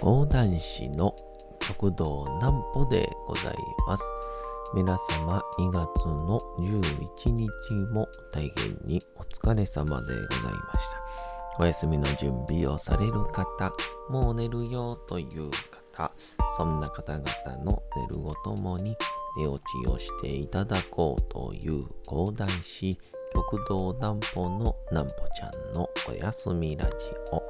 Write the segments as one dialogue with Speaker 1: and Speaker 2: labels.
Speaker 1: 講談師の極道南歩でございます。皆様2月の11日も大変にお疲れ様でございました。お休みの準備をされる方、もう寝るよという方、そんな方々の寝るごともに寝落ちをしていただこうという講談師極道南歩の南歩ちゃんのおやすみラジオ。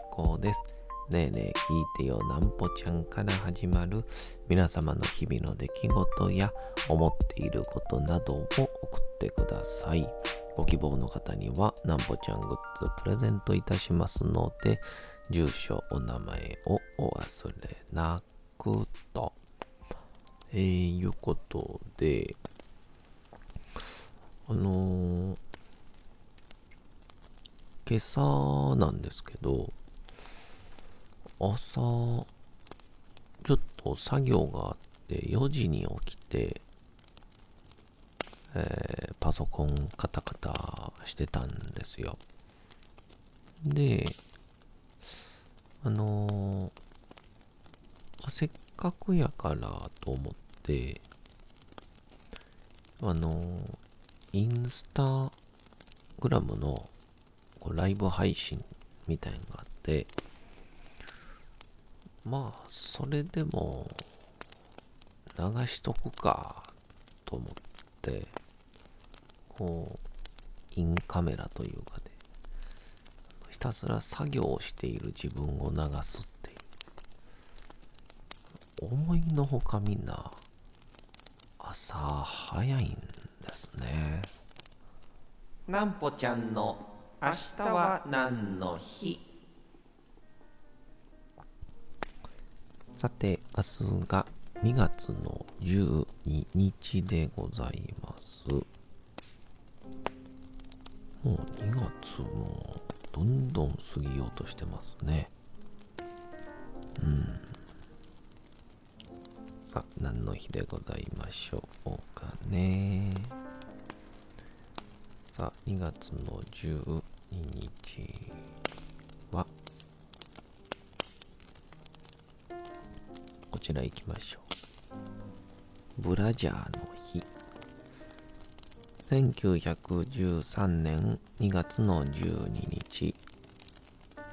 Speaker 1: 構です。ねえねえ聞いてよなんぽちゃんから始まる皆様の日々の出来事や思っていることなどを送ってください。ご希望の方にはなんぽちゃんグッズプレゼントいたしますので、住所、お名前をお忘れなくと。えー、いうことで、あのー今朝なんですけど、朝、ちょっと作業があって、4時に起きて、えーパソコンカタカタしてたんですよ。で、あのーせっかくやからと思って、あのーインスタグラムのこうライブ配信みたいのがあって、まあ、それでも流しとくかと思って、こう、インカメラというかで、ひたすら作業をしている自分を流すっていう。思いのほかみんな、朝早いんですね。なんぽちゃんの明日は何の日？さて、明日が2月の12日でございます。もう2月もどんどん過ぎようとしてますね。うん。さあ、何の日でございましょうかね。さあ、2月の12日は、ちら行きましょう。ブラジャーの日。1913年2月の12日、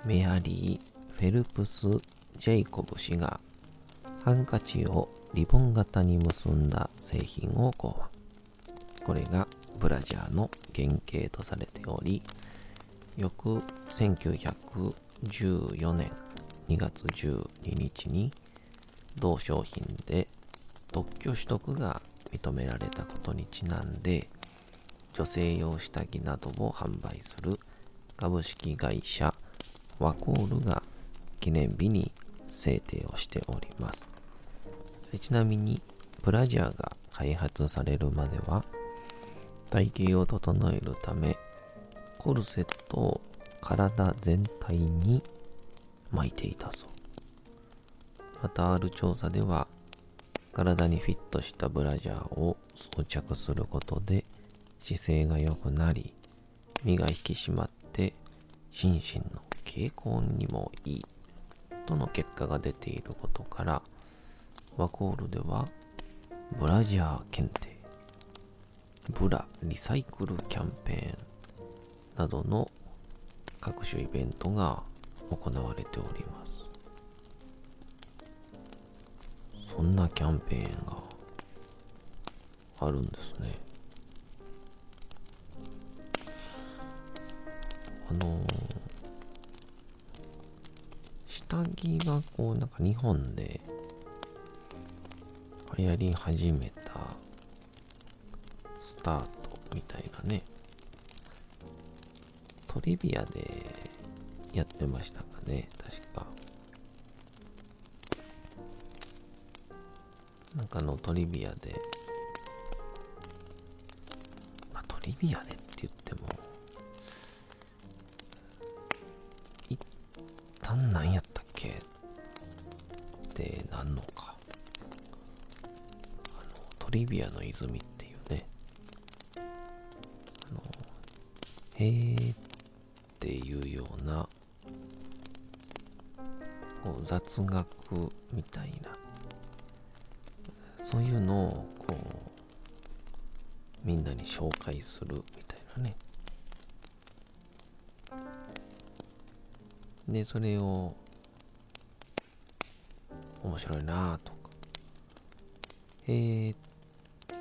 Speaker 1: メアリー・フェルプス・ジェイコブ氏がハンカチをリボン型に結んだ製品を考案。これがブラジャーの原型とされており、翌1914年2月12日に同商品で特許取得が認められたことにちなんで女性用下着などを販売する株式会社ワコールが記念日に制定をしております。ちなみにブラジャーが開発されるまでは体型を整えるためコルセットを体全体に巻いていたそう。またある調査では体にフィットしたブラジャーを装着することで姿勢が良くなり身が引き締まって心身の傾向にもいいとの結果が出ていることからワコールではブラジャー検定ブラリサイクルキャンペーンなどの各種イベントが行われております。そんなキャンペーンがあるんですね。あのー下着がこうなんか日本で流行り始めたスタートみたいなねトリビアでやってましたかね確か。なんかのトリビアで、まあ、トリビアでって言っても、一旦何やったっけ？ってなんのか。あの、トリビアの泉っていうね、あの、へーっていうような、こう雑学みたいなそういうのをこうみんなに紹介するみたいなね。でそれを面白いなあとか。へえっ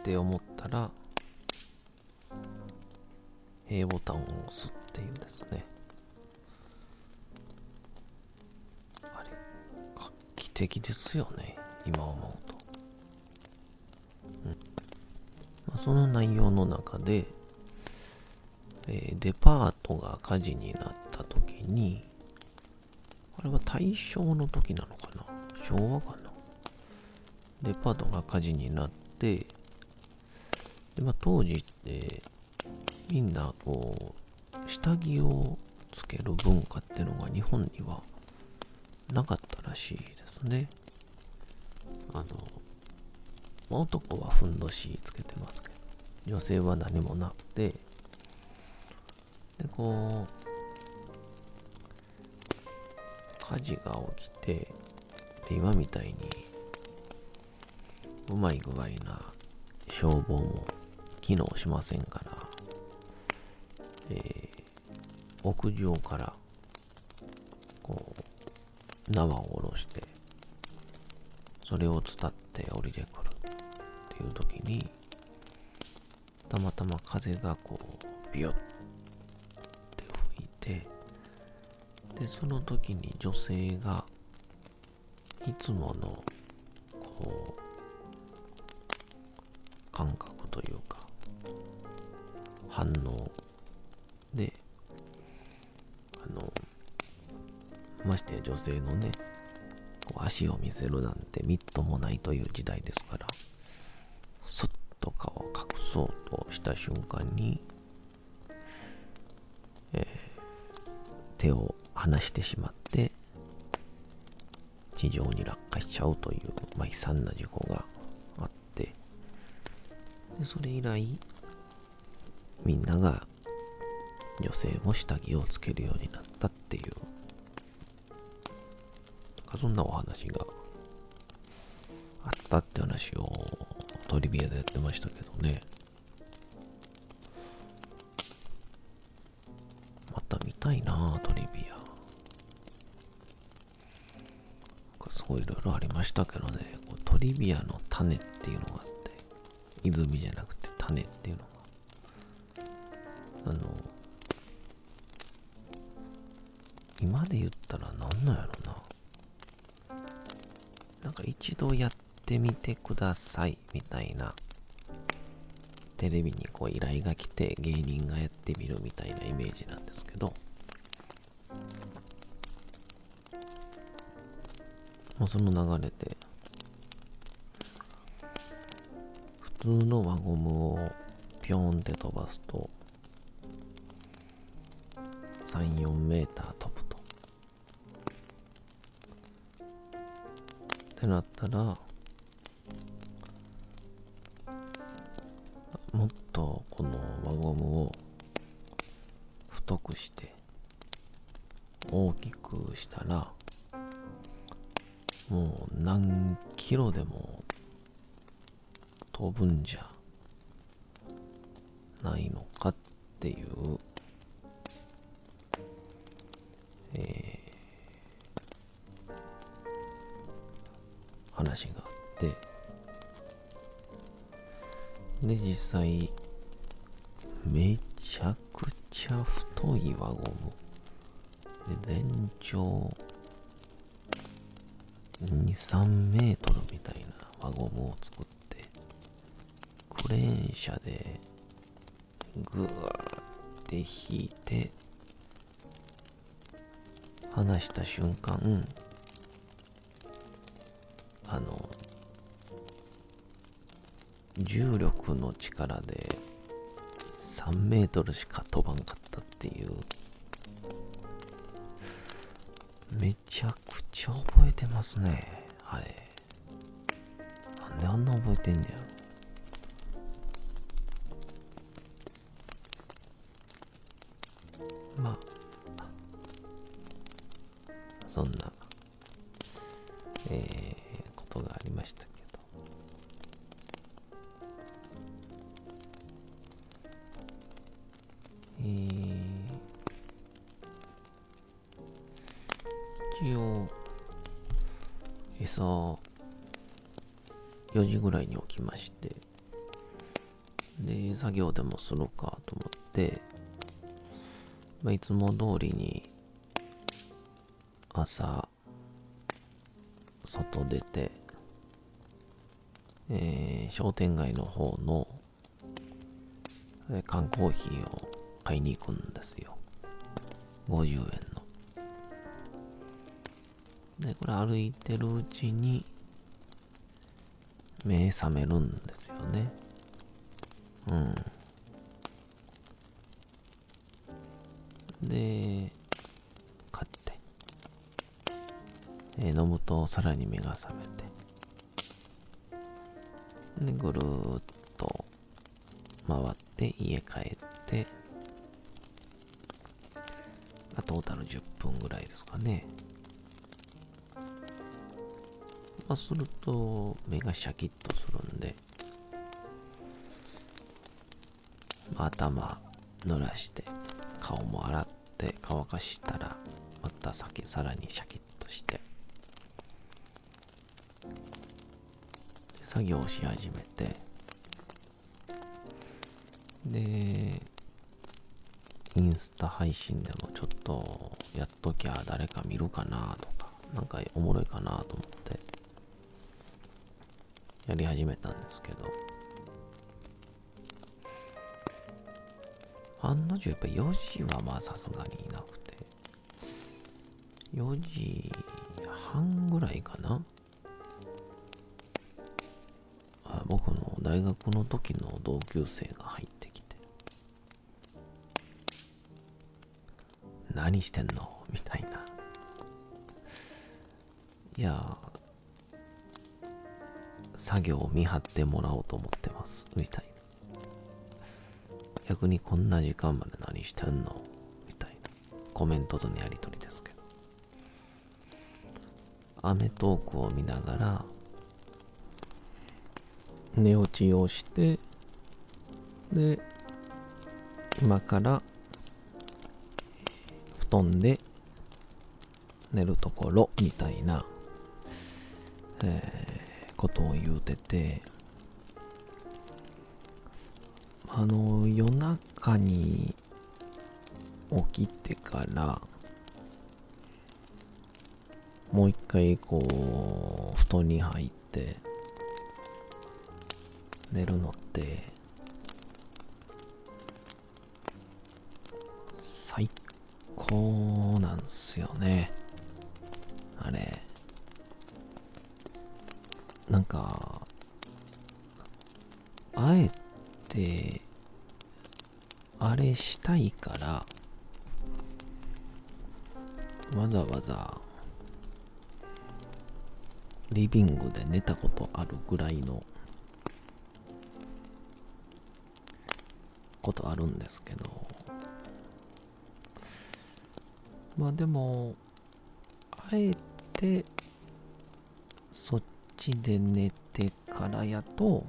Speaker 1: て思ったら「へえ」ボタンを押すっていうですね。あれ画期的ですよね今思うその内容の中で、えー、デパートが火事になった時に、あれは大正の時なのかな？昭和かな？デパートが火事になって、で、まあ、当時って、みんなこう、下着をつける文化っていうのが日本にはなかったらしいですね。あの、まあ、男はふんどしつけてますけど、女性は何もなくて、で、こう、火事が起きて、で、今みたいに、うまい具合な消防も機能しませんから、えー、屋上から、こう、縄を下ろして、それを伝って降りてくる。ていう時にたまたま風がこうビヨッて吹いてでその時に女性がいつものこう感覚というか反応であのましてや女性のねこう足を見せるなんてみっともないという時代ですから隠そうとした瞬間に、えー、手を離してしまって地上に落下しちゃうという、まあ、悲惨な事故があってでそれ以来みんなが女性も下着をつけるようになったっていうそんなお話があったって話をトリビアでやってましたけどね。また見たいなトリビア。すごいいろいろありましたけどね、トリビアの種っていうのがあって、泉じゃなくて種っていうのが。あの、今で言ったら何なんやろな。なんか一度やってってみてくださいみたいな。テレビにこう依頼が来て芸人がやってみるみたいなイメージなんですけど。もうその流れで普通の輪ゴムをピョンって飛ばすと34メーター飛ぶと。ってなったらこの輪ゴムを太くして大きくしたらもう何キロでも飛ぶんじゃないのかっていう、ムを作って、クレーン車でぐわーって引いて、離した瞬間、あの、重力の力で3メートルしか飛ばんかったっていうめちゃくちゃ覚えてますねあれ。んであんな覚えてんねやまあそんなえー、ことがありましたけど。えー、一応朝4時ぐらいに起きましてで作業でもするかと思ってまあ、いつも通りに朝外出て、えー、商店街の方の、えー、缶コーヒーを買いに行くんですよ。50円の。でこれ歩いてるうちに目覚めるんですよね。うん。で、買って、えー、飲むとさらに目が覚めて、で、ぐるーっと回って家帰って、トータル10分ぐらいですかね。すると目がシャキッとするんで、頭濡らして顔も洗って乾かしたらまた酒さらにシャキッとして作業をし始めてでインスタ配信でもちょっとやっときゃ誰か見るかなとかなんかおもろいかなと思って。やり始めたんですけど。案の定やっぱ4時はまあさすがにいなくて、4時半ぐらいかな。あ僕の大学の時の同級生が入ってきて、何してんの？みたいな。いや、作業を見張ってもらおうと思ってます。みたいな。逆にこんな時間まで何してんの？みたいなコメントとのやり取りですけど。アメトークを見ながら、寝落ちをして、で、今から布団で寝るところみたいな、えー、ことを言うてて、あの、夜中に起きてから、もう一回こう、布団に入って、寝るのって、最高なんすよね。あれ。なんか、あえて、あれしたいからわざわざリビングで寝たことあるぐらいのことあるんですけど。まあでもあえてちで寝てからやと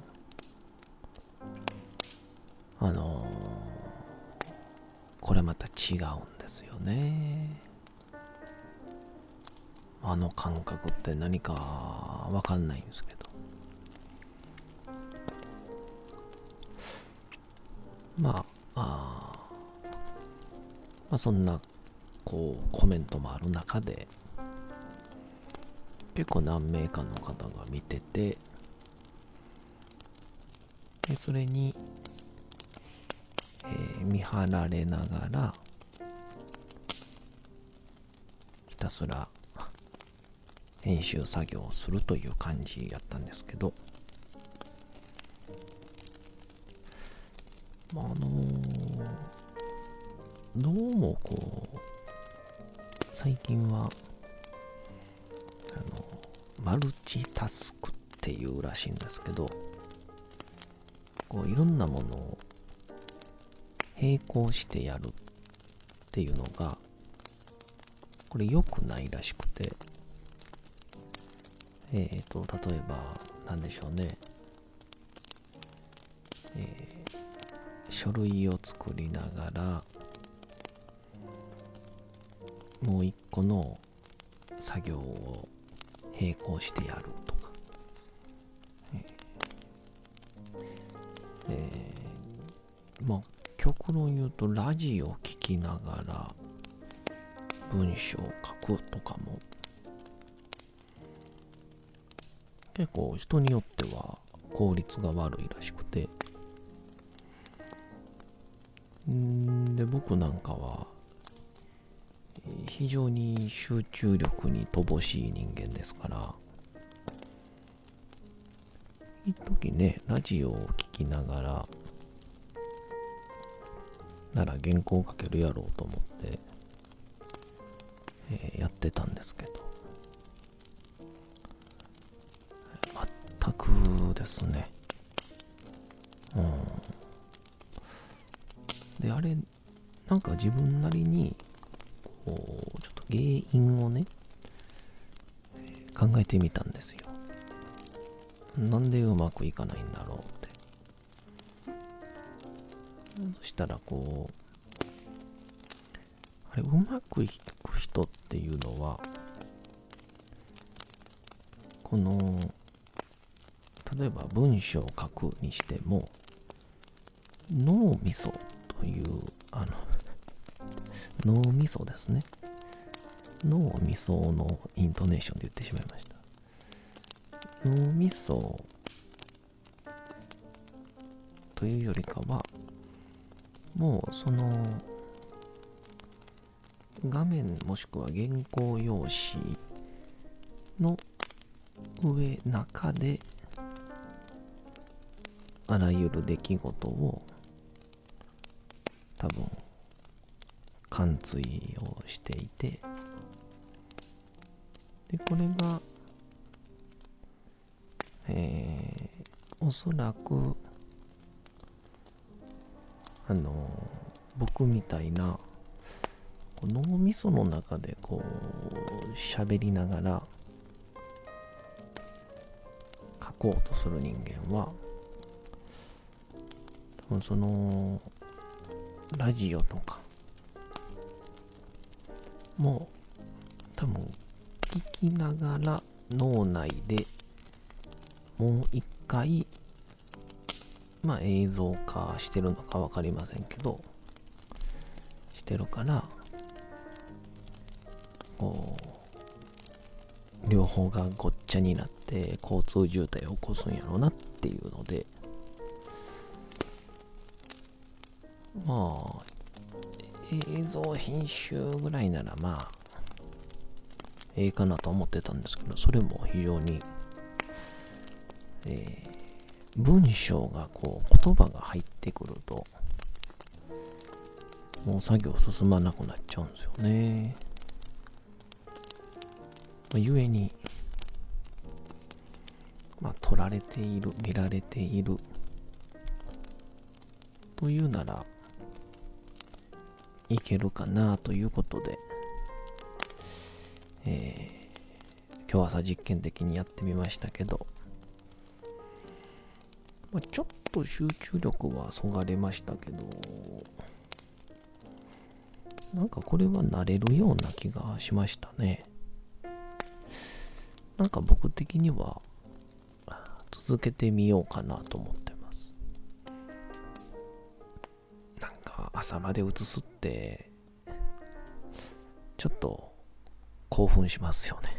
Speaker 1: あのーこれまた違うんですよね。あの感覚って何かわかんないんですけど。まああまあそんなこうコメントもある中で結構何名かの方が見ててでそれにえー、見張られながらひたすら編集作業をするという感じやったんですけど。まあ、あのー、どうもこう、最近タスクっていうらしいんですけど、こういろんなものを並行してやるっていうのが、これ良くないらしくて、えっ、ー、と、例えば、なんでしょうね、えー、書類を作りながら、もう一個の作業を並行してやるとか、えー。えー、まあ極論言うとラジオ聞きながら文章を書くとかも。結構人によっては効率が悪いらしくて。んで僕なんかは非常に集中力に乏しい人間ですから一時ねラジオを聴きながらなら原稿を書けるやろうと思ってえー、やってたんですけど、全くですね。うん。で、あれ、なんか自分なりに、ちょっと原因をね、考えてみたんですよ。なんでうまくいかないんだろうって。そしたらこう、あれ、うまくいく人っていうのは、この、例えば文章を書くにしても、脳みそという、あの、脳みそですね。脳みそのイントネーションで言ってしまいました。脳みそというよりかは、もうその画面もしくは原稿用紙の上中であらゆる出来事を多分貫通をしていてでこれがえー、おそらくあの僕みたいな脳みその中でこう喋りながら書こうとする人間は多分そのラジオとかもう多分聞きながら脳内でもう一回まあ映像化してるのか分かりませんけどしてるからこう両方がごっちゃになって交通渋滞を起こすんやろうなっていうのでまあ映像編集ぐらいならまあええかなと思ってたんですけどそれも非常にえー、文章がこう言葉が入ってくるともう作業進まなくなっちゃうんですよね。まあ、ゆえに、まあ、取られている、見られている、というなら、いけるかなということで、えー、今日朝実験的にやってみましたけど、まあ、ちょっと集中力はそがれましたけど、なんかこれは慣れるような気がしましたね。なんか僕的には続けてみようかなと思って朝まで映すってちょっと興奮しますよね。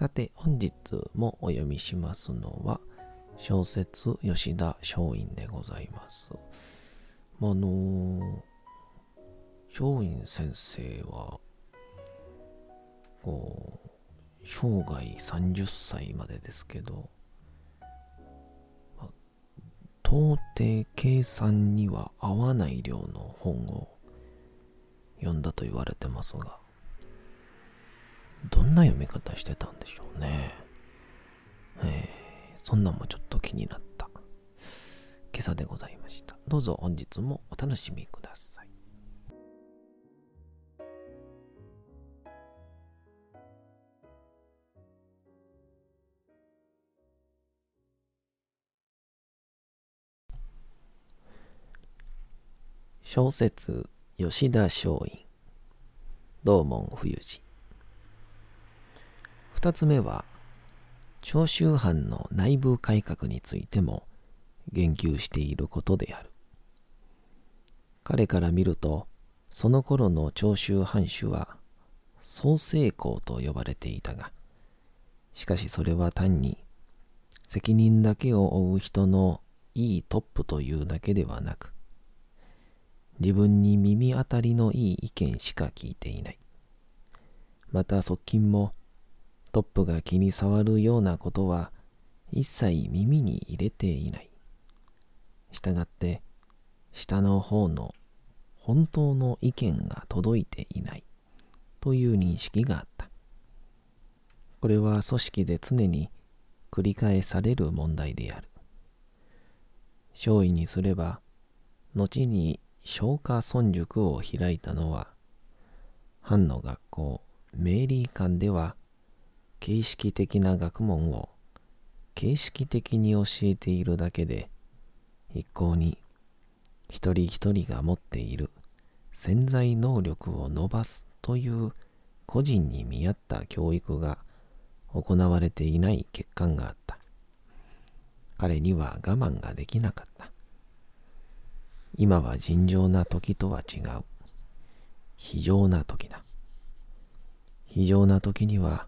Speaker 1: さて、本日もお読みしますのは、小説吉田松陰でございます。あの松陰先生は、こう、生涯30歳までですけど、到底計算には合わない量の本を読んだと言われてますが、どんな読み方してたんでしょうね。えー、そんなんもちょっと気になった今朝でございました。どうぞ本日もお楽しみください。小説吉田松陰道門冬治二つ目は、長州藩の内部改革についても言及していることである。彼から見ると、その頃の長州藩主は、創成功と呼ばれていたが、しかしそれは単に、責任だけを負う人のいいトップというだけではなく、自分に耳当たりのいい意見しか聞いていない。また側近もトップが気に障るようなことは一切耳に入れていない。したがって、下の方の本当の意見が届いていないという認識があった。これは組織で常に繰り返される問題である。勝意にすれば、後に消化村塾を開いたのは、藩の学校、メーリー館では形式的な学問を形式的に教えているだけで一向に一人一人が持っている潜在能力を伸ばすという個人に見合った教育が行われていない欠陥があった。彼には我慢ができなかった。今は尋常な時とは違う。非常な時だ。非常な時には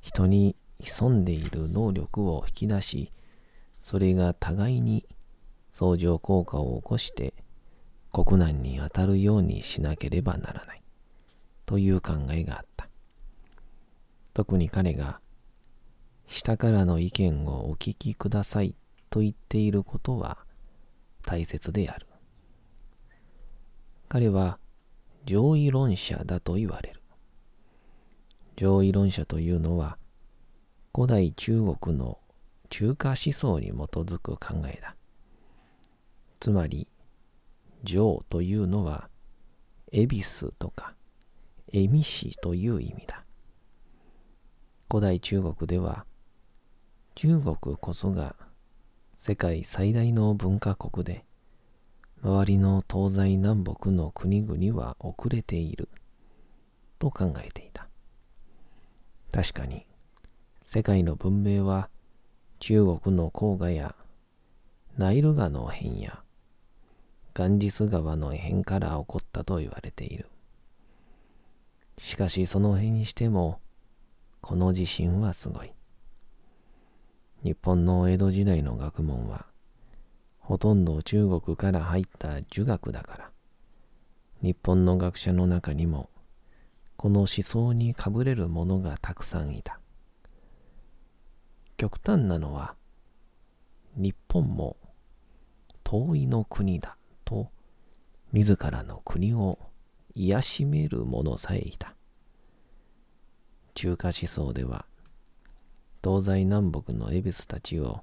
Speaker 1: 人に潜んでいる能力を引き出し、それが互いに相乗効果を起こして国難に当たるようにしなければならないという考えがあった。特に彼が下からの意見をお聞きくださいと言っていることは大切である。彼は上位論者だと言われる。上位論者というのは古代中国の中華思想に基づく考えだ。つまり、上というのは、恵比寿とか、恵美市という意味だ。古代中国では、中国こそが世界最大の文化国で、周りの東西南北の国々は遅れていると考えていた。確かに、世界の文明は中国の黄河やナイル川の辺やガンジス川の辺から起こったと言われている。しかしその辺にしてもこの地震はすごい。日本の江戸時代の学問はほとんど中国から入った儒学だから日本の学者の中にもこの思想にかぶれる者がたくさんいた。極端なのは、日本も遠いの国だと自らの国を癒しめる者さえいた。中華思想では、東西南北の恵比寿たちを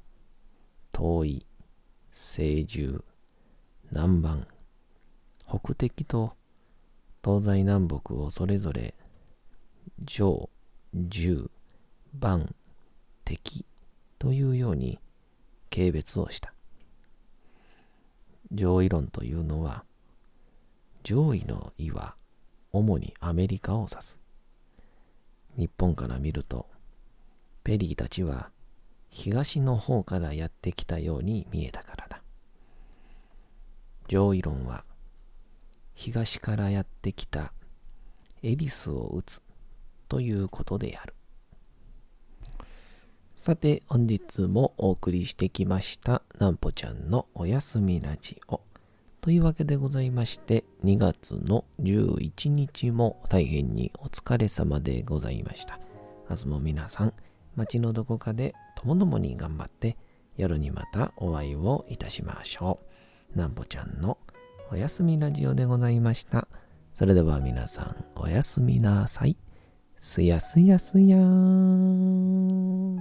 Speaker 1: 遠い、清獣、南蛮、北敵と東西南北をそれぞれ上、十、万、敵というように軽蔑をした。上位論というのは、上位の意は主にアメリカを指す。日本から見ると、ペリーたちは東の方からやってきたように見えたからだ。上位論は東からやってきた恵比寿を打つということである。さて、本日もお送りしてきました、なんぽちゃんのおやすみラジオ。というわけでございまして、2月の11日も大変にお疲れ様でございました。明日も皆さん、街のどこかでともどもに頑張って、夜にまたお会いをいたしましょう。なんぽちゃんのおやすみラジオでございました。それでは皆さん、おやすみなさい。すやすやすやーん。